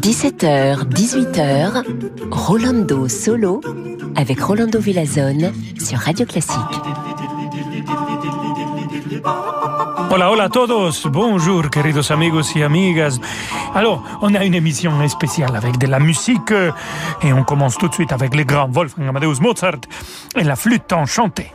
17h, 18h, Rolando Solo avec Rolando Villazone sur Radio Classique. Hola, hola a todos. Bonjour, queridos amigos y amigas. Alors, on a une émission spéciale avec de la musique et on commence tout de suite avec les grands Wolfgang Amadeus Mozart et la flûte enchantée.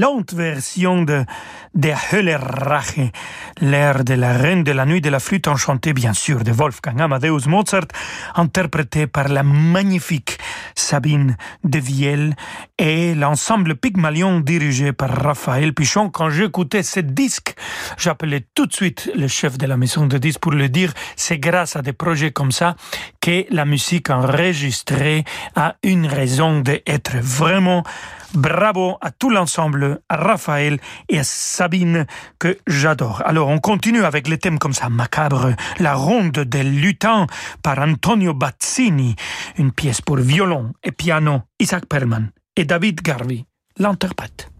Excellente version de Der Höllerrache, l'air de la Reine de la Nuit de la Flûte enchantée, bien sûr, de Wolfgang Amadeus Mozart, interprété par la magnifique Sabine de Viel et l'ensemble Pygmalion dirigé par Raphaël Pichon. Quand j'écoutais ce disque, j'appelais tout de suite le chef de la maison de disques pour le dire, c'est grâce à des projets comme ça que la musique enregistrée a une raison d'être vraiment Bravo à tout l'ensemble, à Raphaël et à Sabine que j'adore. Alors on continue avec les thèmes comme ça macabres. La ronde des lutins par Antonio Bazzini, une pièce pour violon et piano. Isaac Perman et David Garvey l'interprètent.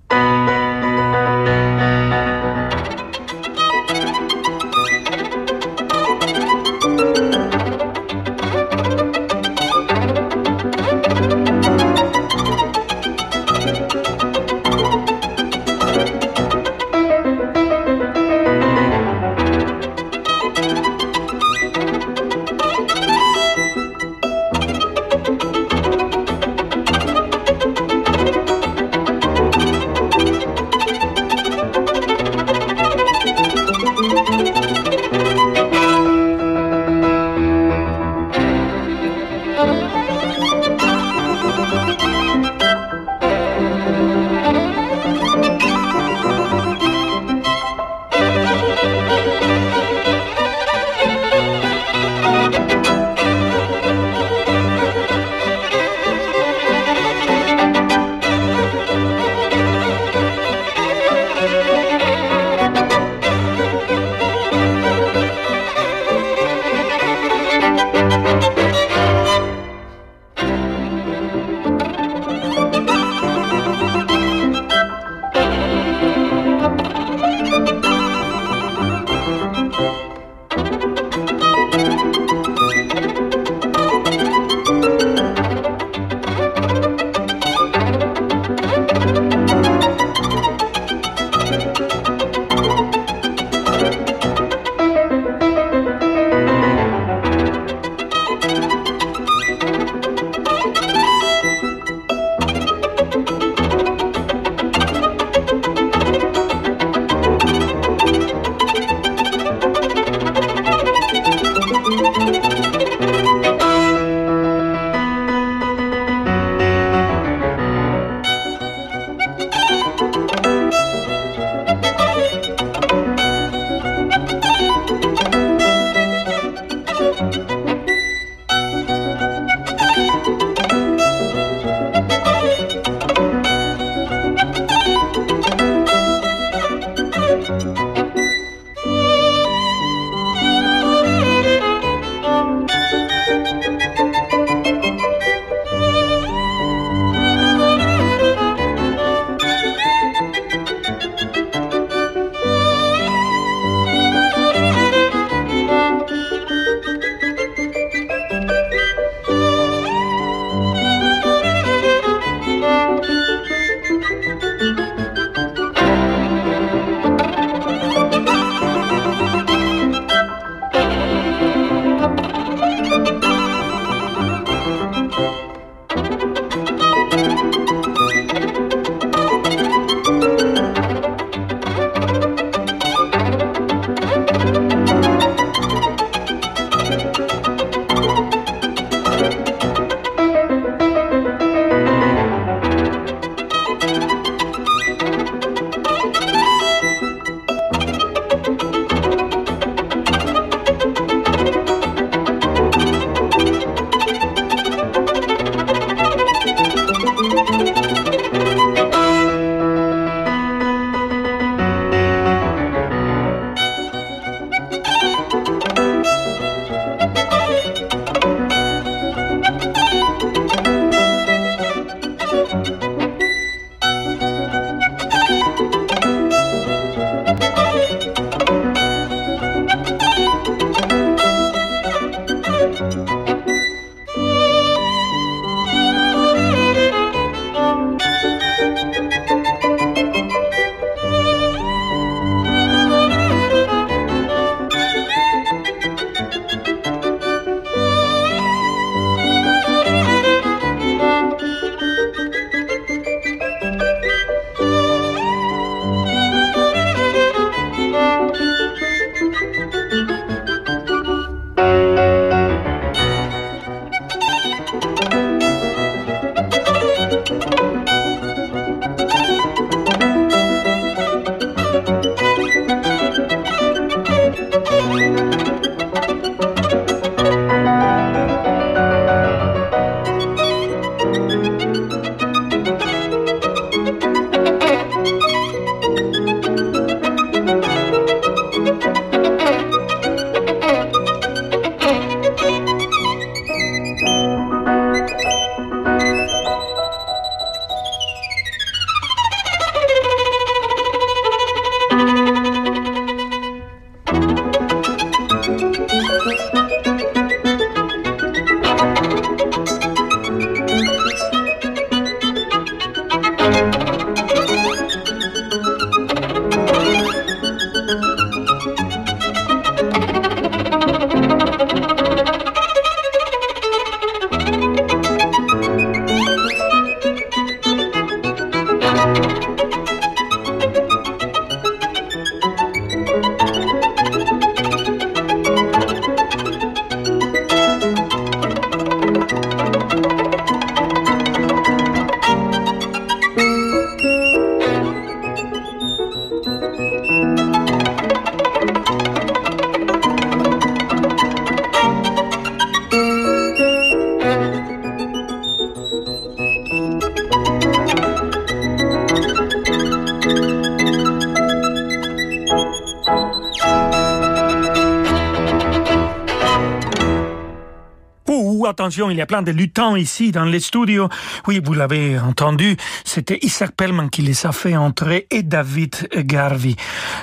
Y a plein de luttants ici dans les studios. Oui, vous l'avez entendu, c'était Isaac Pellman qui les a fait entrer et David Garvey.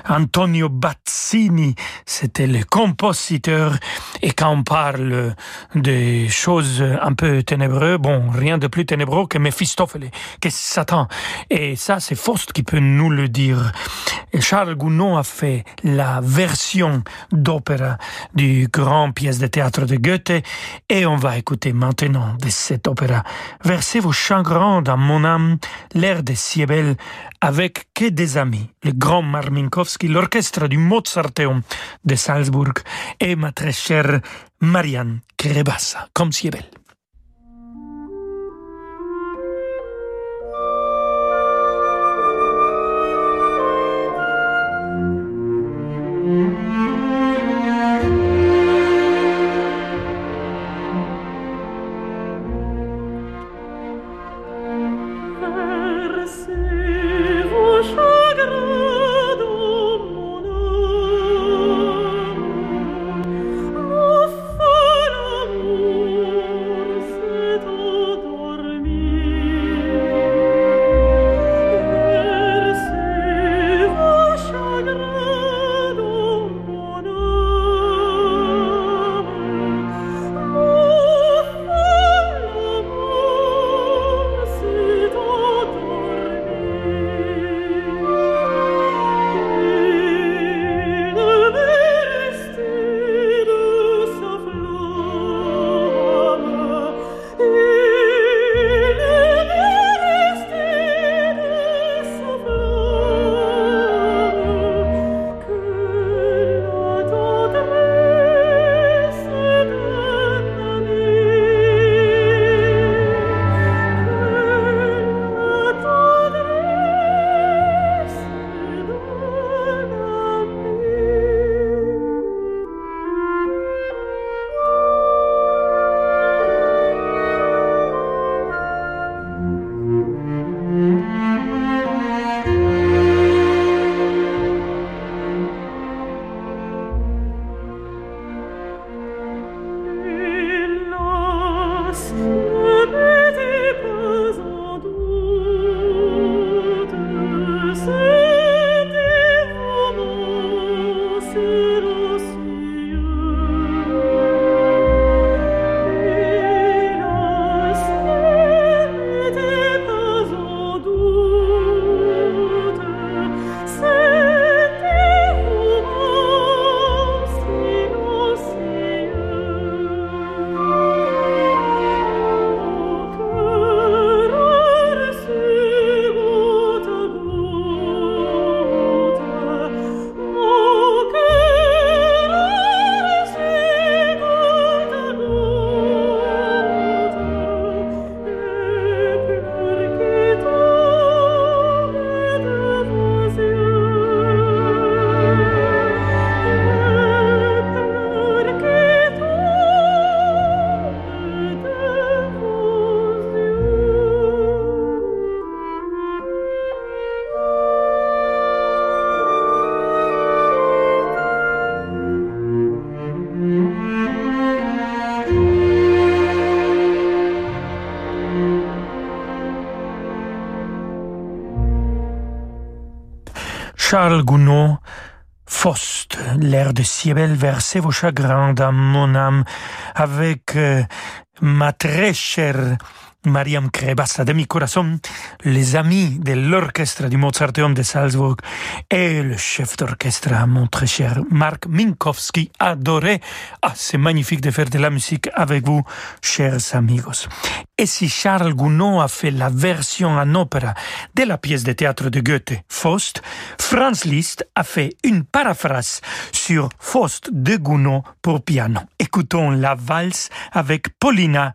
Antonio C'était le compositeur. Et quand on parle des choses un peu ténébreuses, bon, rien de plus ténébreux que Méphistophélès, que Satan. Et ça, c'est Faust qui peut nous le dire. Et Charles Gounod a fait la version d'opéra du grand pièce de théâtre de Goethe et on va écouter maintenant de cet opéra Versez vos chagrins dans mon âme, l'air de Siebel avec que des amis, le grand Marminkowski, l'orchestre du Mozarteum de Salzbourg et ma très chère Marianne Krebassa, comme Siebel. Charles Gounod, Faust, l'air de Siebel, versez vos chagrins dans mon âme avec euh, ma très chère Mariam Krebassa de mi corazon, les amis de l'orchestre du Mozarteum de Salzburg et le chef d'orchestre, mon très cher Marc Minkowski, adoré. Ah, c'est magnifique de faire de la musique avec vous, chers amigos. Et si Charles Gounod a fait la version en opéra de la pièce de théâtre de Goethe, Faust, Franz Liszt a fait une paraphrase sur Faust de Gounod pour piano. Écoutons la valse avec Paulina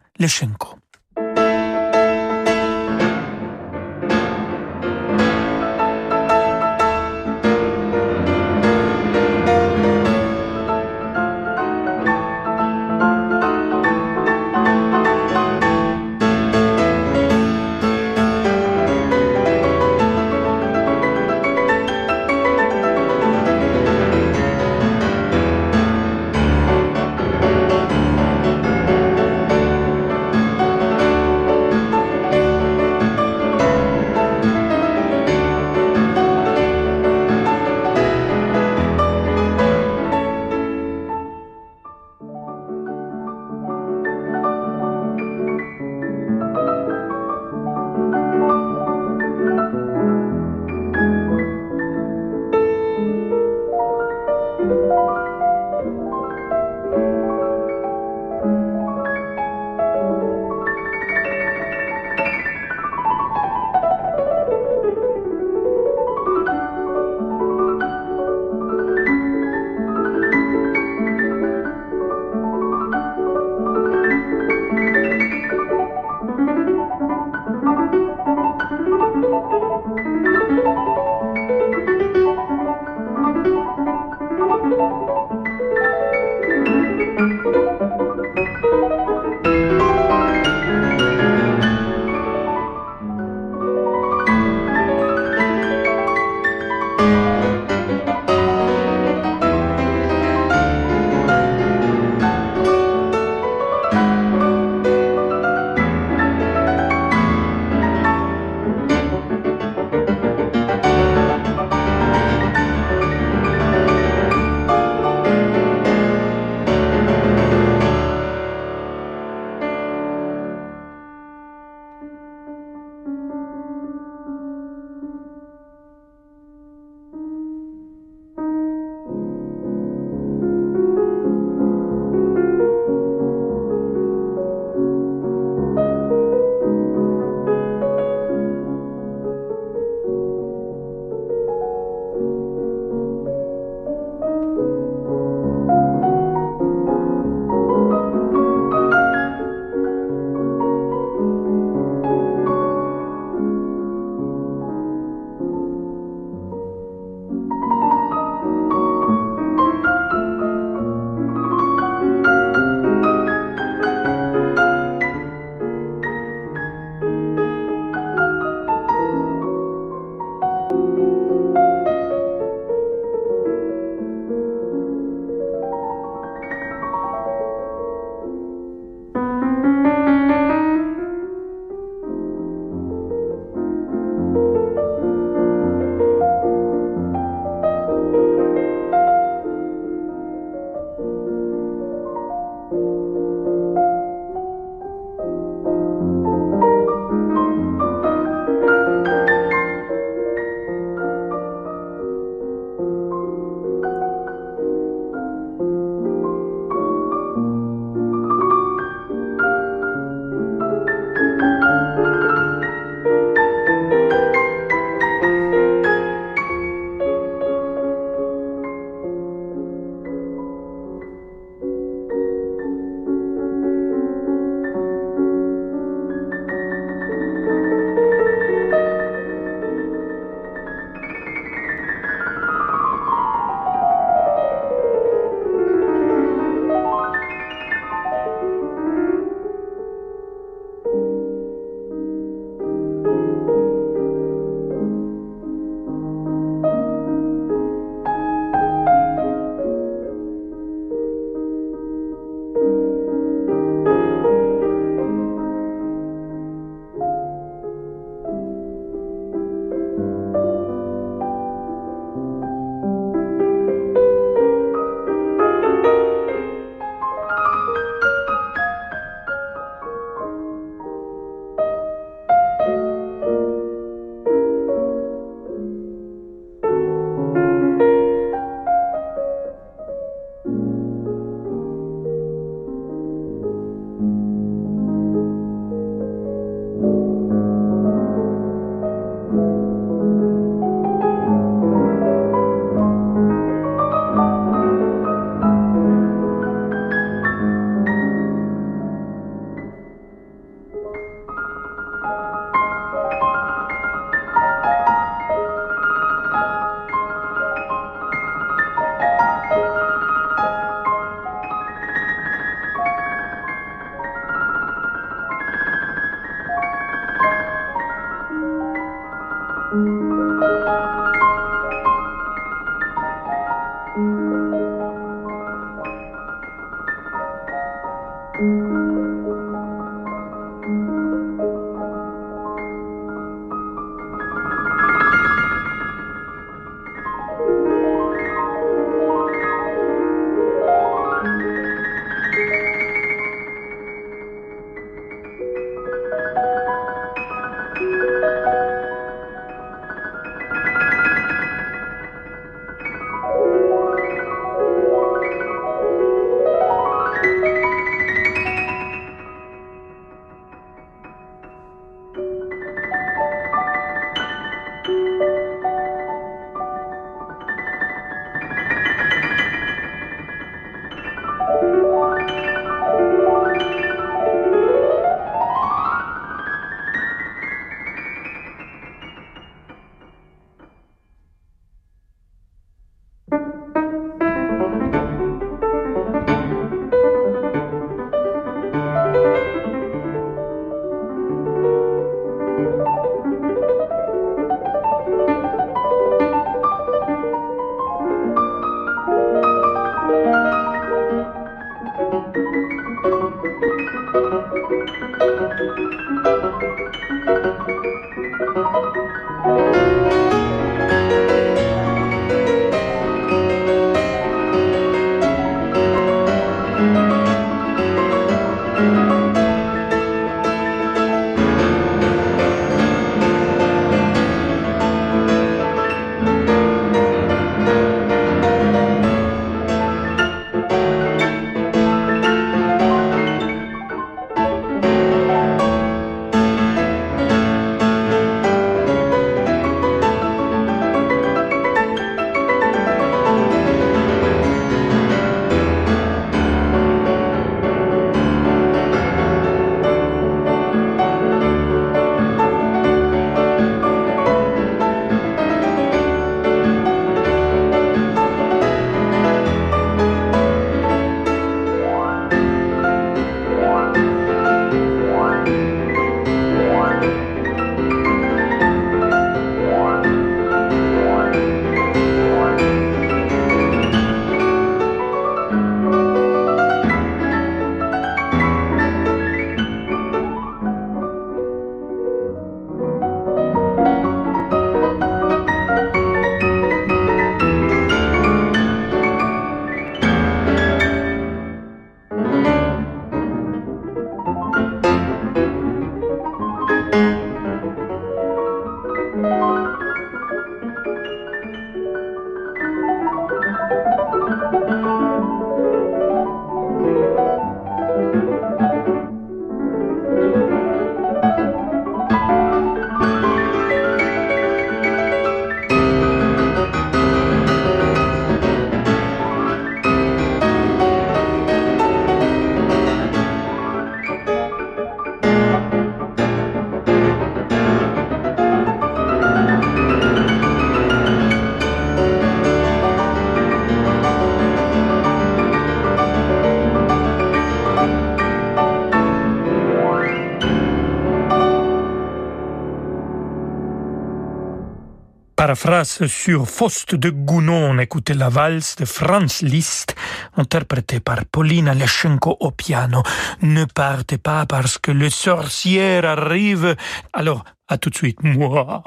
phrase sur Faust de Gounon, on la valse de Franz Liszt, interprétée par Paulina Leschenko au piano. Ne partez pas parce que le sorcière arrive. Alors, à tout de suite. Moi.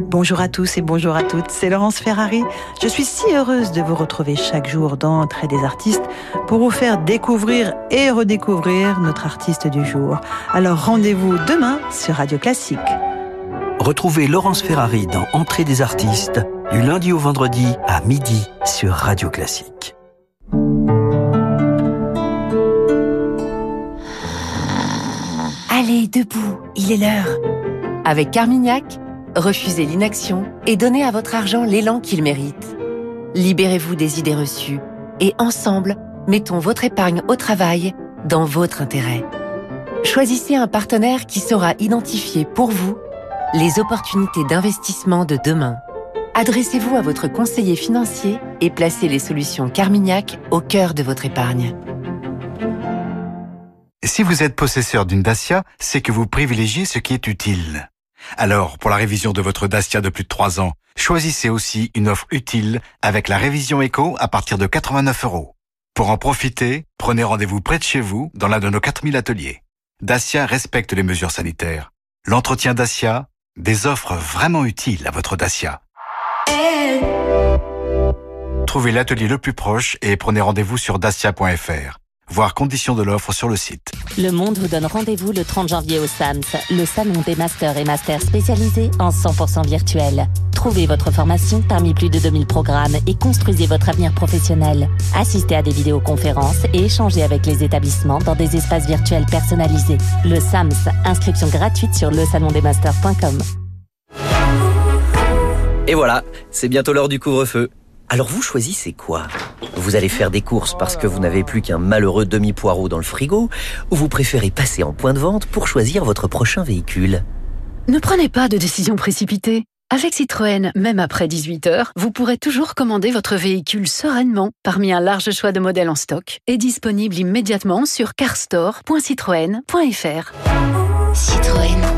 Bonjour à tous et bonjour à toutes, c'est Laurence Ferrari. Je suis si heureuse de vous retrouver chaque jour dans Entrée des artistes pour vous faire découvrir et redécouvrir notre artiste du jour. Alors rendez-vous demain sur Radio Classique. Retrouvez Laurence Ferrari dans Entrée des artistes du lundi au vendredi à midi sur Radio Classique. Allez, debout, il est l'heure. Avec Carmignac, refusez l'inaction et donnez à votre argent l'élan qu'il mérite. Libérez-vous des idées reçues et ensemble, mettons votre épargne au travail dans votre intérêt. Choisissez un partenaire qui saura identifier pour vous les opportunités d'investissement de demain. Adressez-vous à votre conseiller financier et placez les solutions Carmignac au cœur de votre épargne. Si vous êtes possesseur d'une Dacia, c'est que vous privilégiez ce qui est utile. Alors, pour la révision de votre Dacia de plus de 3 ans, choisissez aussi une offre utile avec la révision éco à partir de 89 euros. Pour en profiter, prenez rendez-vous près de chez vous dans l'un de nos 4000 ateliers. Dacia respecte les mesures sanitaires. L'entretien Dacia, des offres vraiment utiles à votre Dacia. Trouvez l'atelier le plus proche et prenez rendez-vous sur dacia.fr voir conditions de l'offre sur le site. Le Monde vous donne rendez-vous le 30 janvier au SAMS, le salon des masters et masters spécialisés en 100% virtuel. Trouvez votre formation parmi plus de 2000 programmes et construisez votre avenir professionnel. Assistez à des vidéoconférences et échangez avec les établissements dans des espaces virtuels personnalisés. Le SAMS, inscription gratuite sur le salondesmasters.com. Et voilà, c'est bientôt l'heure du couvre-feu. Alors vous choisissez quoi? Vous allez faire des courses parce que vous n'avez plus qu'un malheureux demi-poireau dans le frigo ou vous préférez passer en point de vente pour choisir votre prochain véhicule? Ne prenez pas de décision précipitée. Avec Citroën, même après 18 heures, vous pourrez toujours commander votre véhicule sereinement parmi un large choix de modèles en stock et disponible immédiatement sur carstore.citroën.fr. Citroën.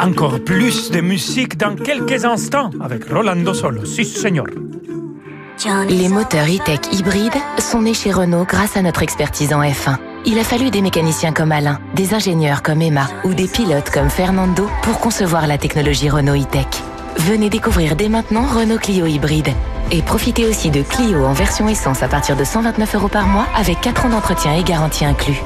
Encore plus de musique dans quelques instants avec Rolando Solo. Si, señor. Les moteurs e-tech hybrides sont nés chez Renault grâce à notre expertise en F1. Il a fallu des mécaniciens comme Alain, des ingénieurs comme Emma ou des pilotes comme Fernando pour concevoir la technologie Renault e-tech. Venez découvrir dès maintenant Renault Clio hybride. Et profitez aussi de Clio en version essence à partir de 129 euros par mois avec 4 ans d'entretien et garantie inclus.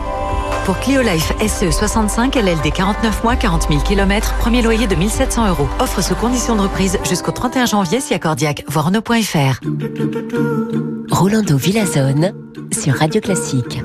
Pour Clio Life SE 65 LLD 49 mois, 40 000 km, premier loyer de 1700 euros. Offre sous condition de reprise jusqu'au 31 janvier si accordiaque. Voir. Rolando Villazone sur Radio Classique.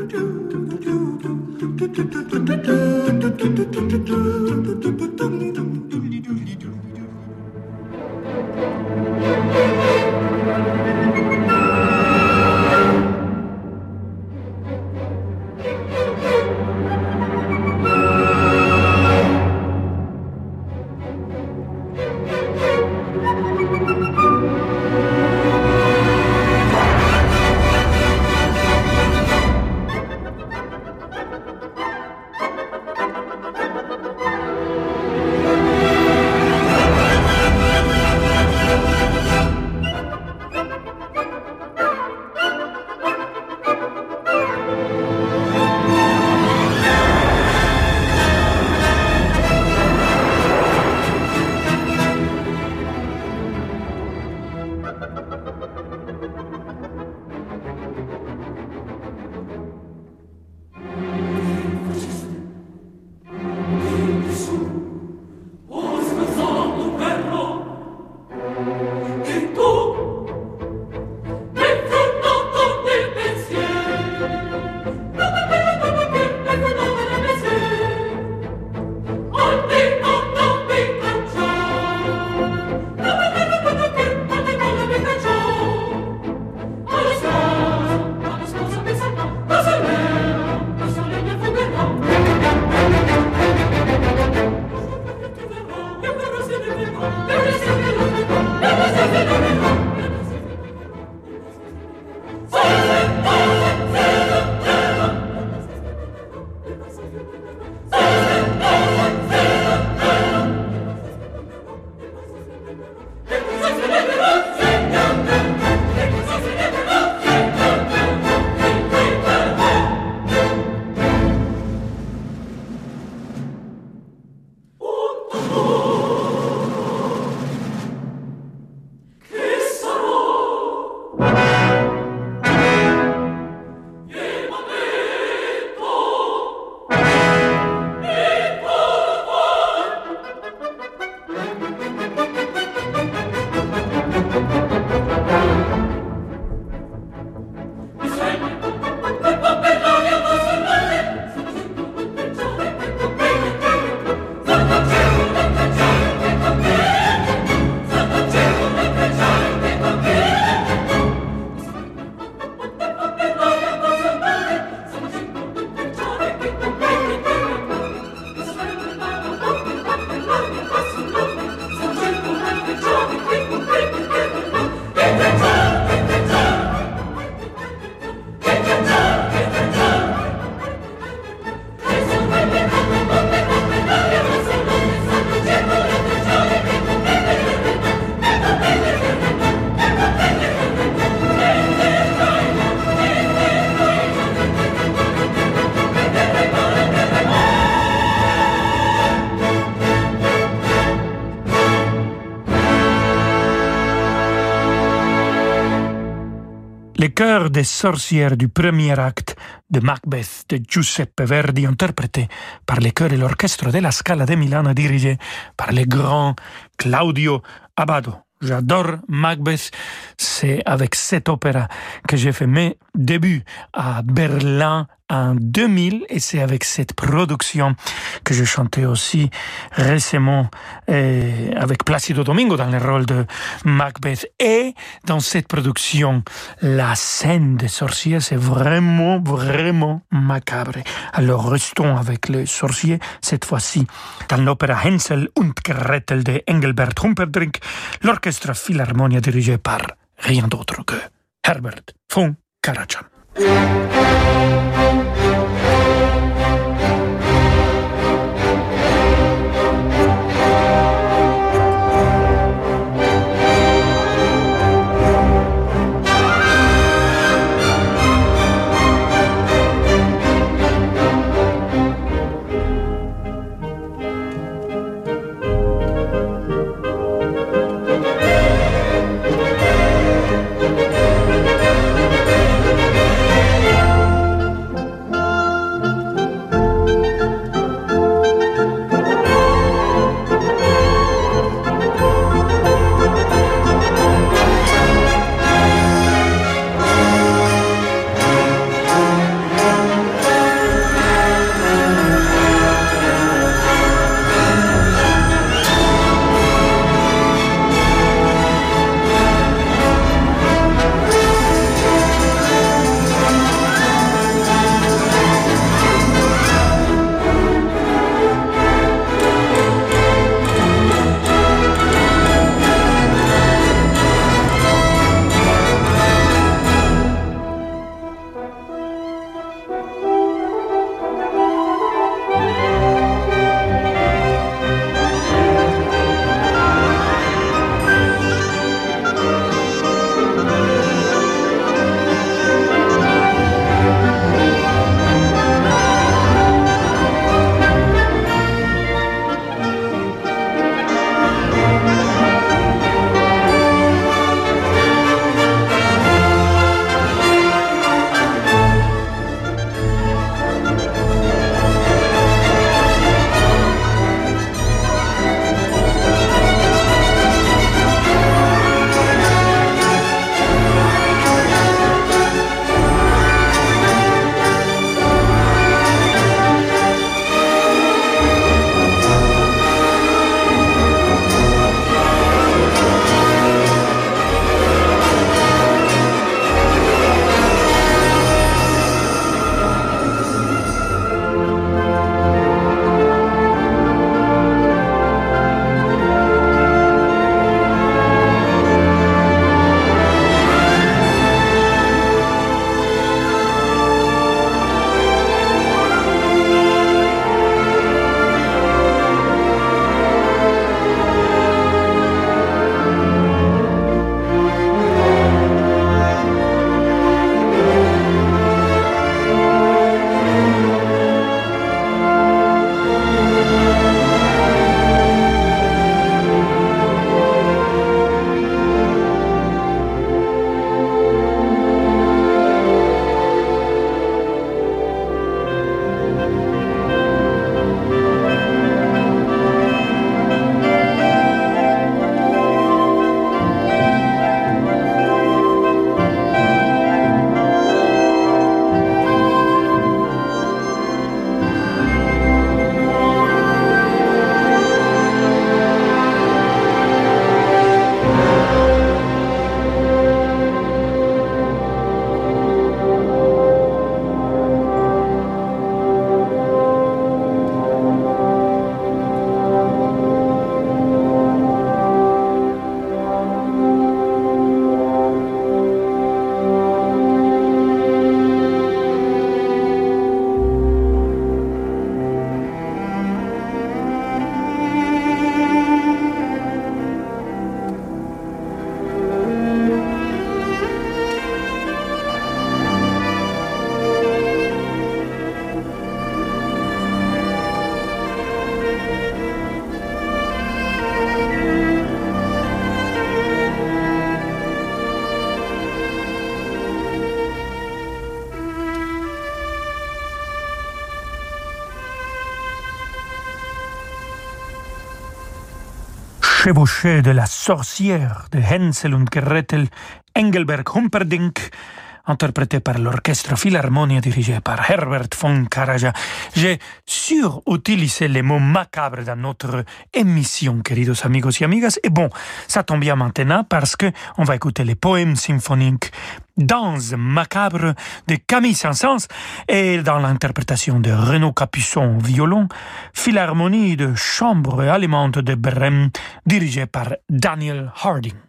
Les chœurs des sorcières du premier acte de Macbeth de Giuseppe Verdi, interprété par les chœurs et l'orchestre de la Scala de Milano, dirigé par le grand Claudio Abbado. J'adore Macbeth. C'est avec cette opéra que j'ai fait mes débuts à Berlin en 2000 et c'est avec cette production que je chantais aussi récemment euh, avec Placido Domingo dans le rôle de Macbeth. Et dans cette production la scène des sorciers c'est vraiment vraiment macabre. Alors restons avec les sorciers cette fois-ci dans l'opéra Hänsel und Gretel de Engelbert Humperdinck. L'orchestre Philharmonia dirigé par rien d'autre que Herbert von Karajan de la sorcière de Hänsel und Gretel, Engelberg Humperdinck, interprété par l'orchestre Philharmonia dirigé par Herbert von Karajan. J'ai surutilisé les mots macabres dans notre émission, queridos amigos y amigas. Et bon, ça tombe bien maintenant parce que on va écouter les poèmes symphoniques Danse macabre de Camille Saint-Saëns et dans l'interprétation de Renaud Capuçon violon, Philharmonie de chambre allemande de Brême dirigée par Daniel Harding.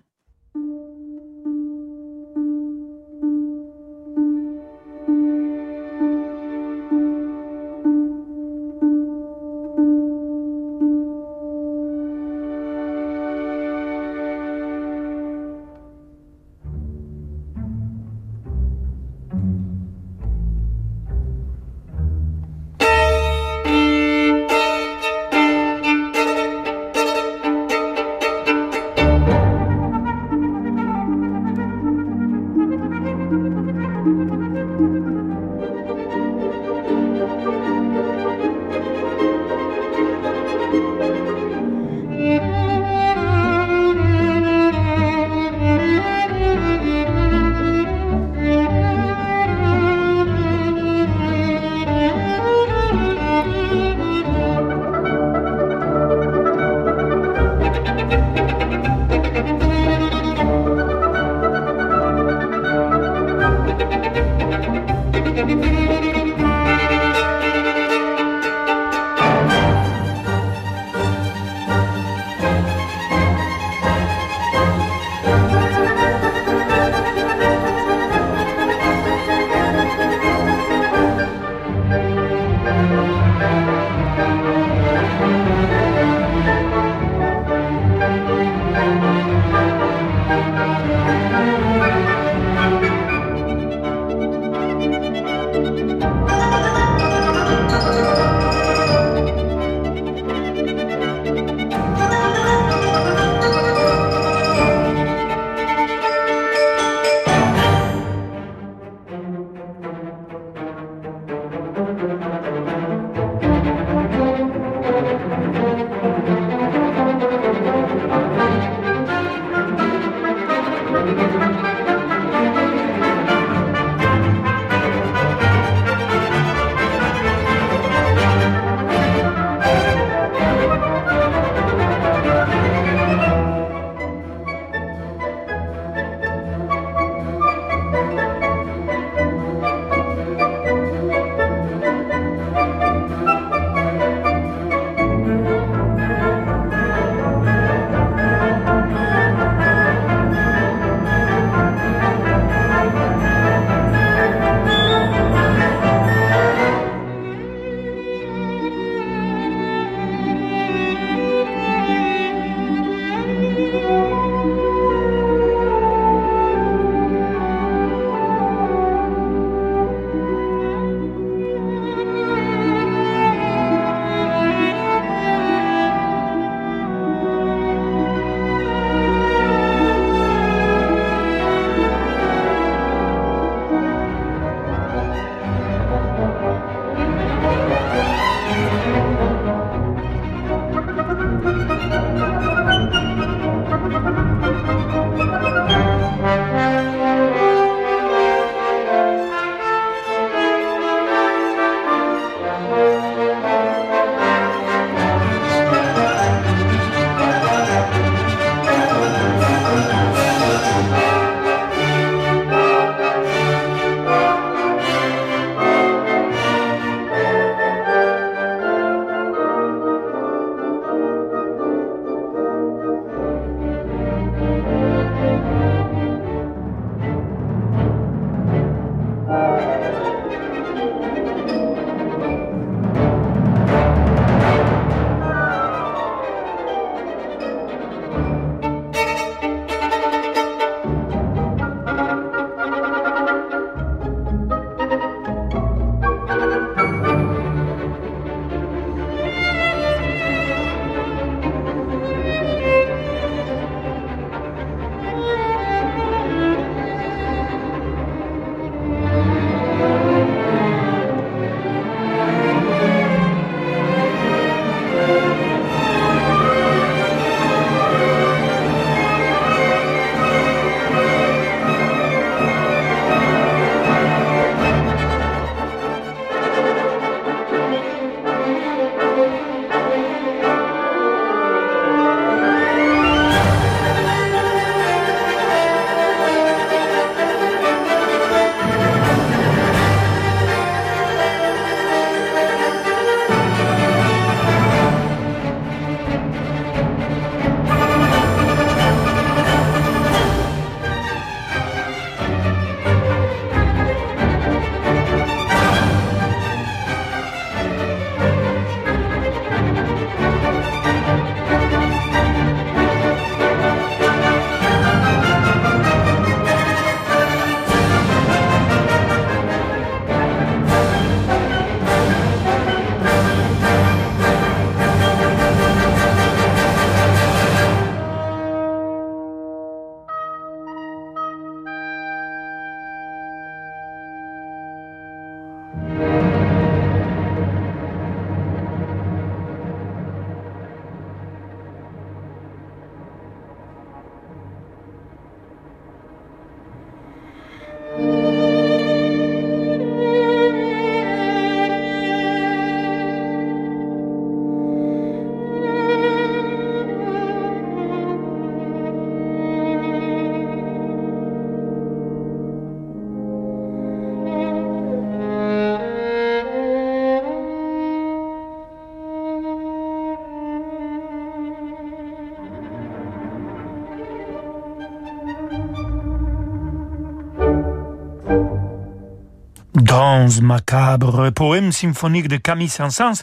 Danse macabre, poème symphonique de Camille Saint-Saëns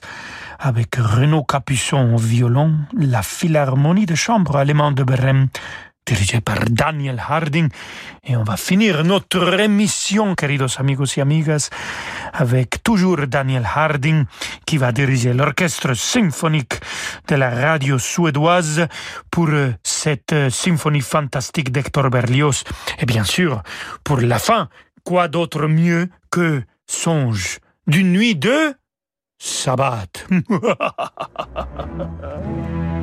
avec Renaud Capuçon au violon, la Philharmonie de chambre allemande de Brême, dirigée par Daniel Harding. Et on va finir notre émission, queridos amigos y amigas, avec toujours Daniel Harding qui va diriger l'orchestre symphonique de la radio suédoise pour cette symphonie fantastique d'Hector Berlioz. Et bien sûr, pour la fin, quoi d'autre mieux que songe d'une nuit de sabbat.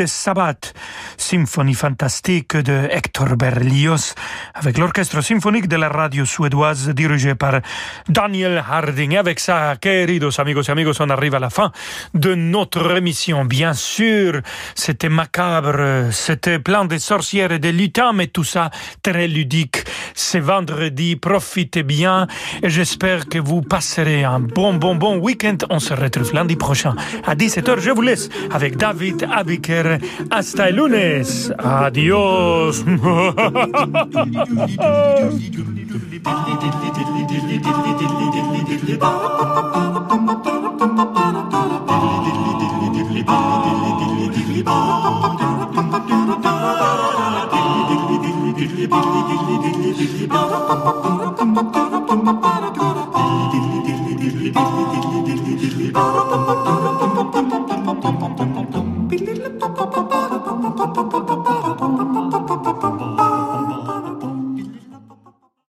d'une nuit de sabbat, symphonie fantastique de Hector Berlioz, avec l'orchestre symphonique de la radio suédoise dirigé par Daniel Harding. Avec ça, queridos amigos et amigos, on arrive à la fin de notre émission. Bien sûr, c'était macabre, c'était plein de sorcières et de lutins, mais tout ça très ludique. C'est vendredi, profitez bien et j'espère que vous passerez un bon, bon, bon week-end. On se retrouve lundi prochain à 17h. Je vous laisse avec David Abiker. Hasta el lunes. Adiós. ba ba ba ba ba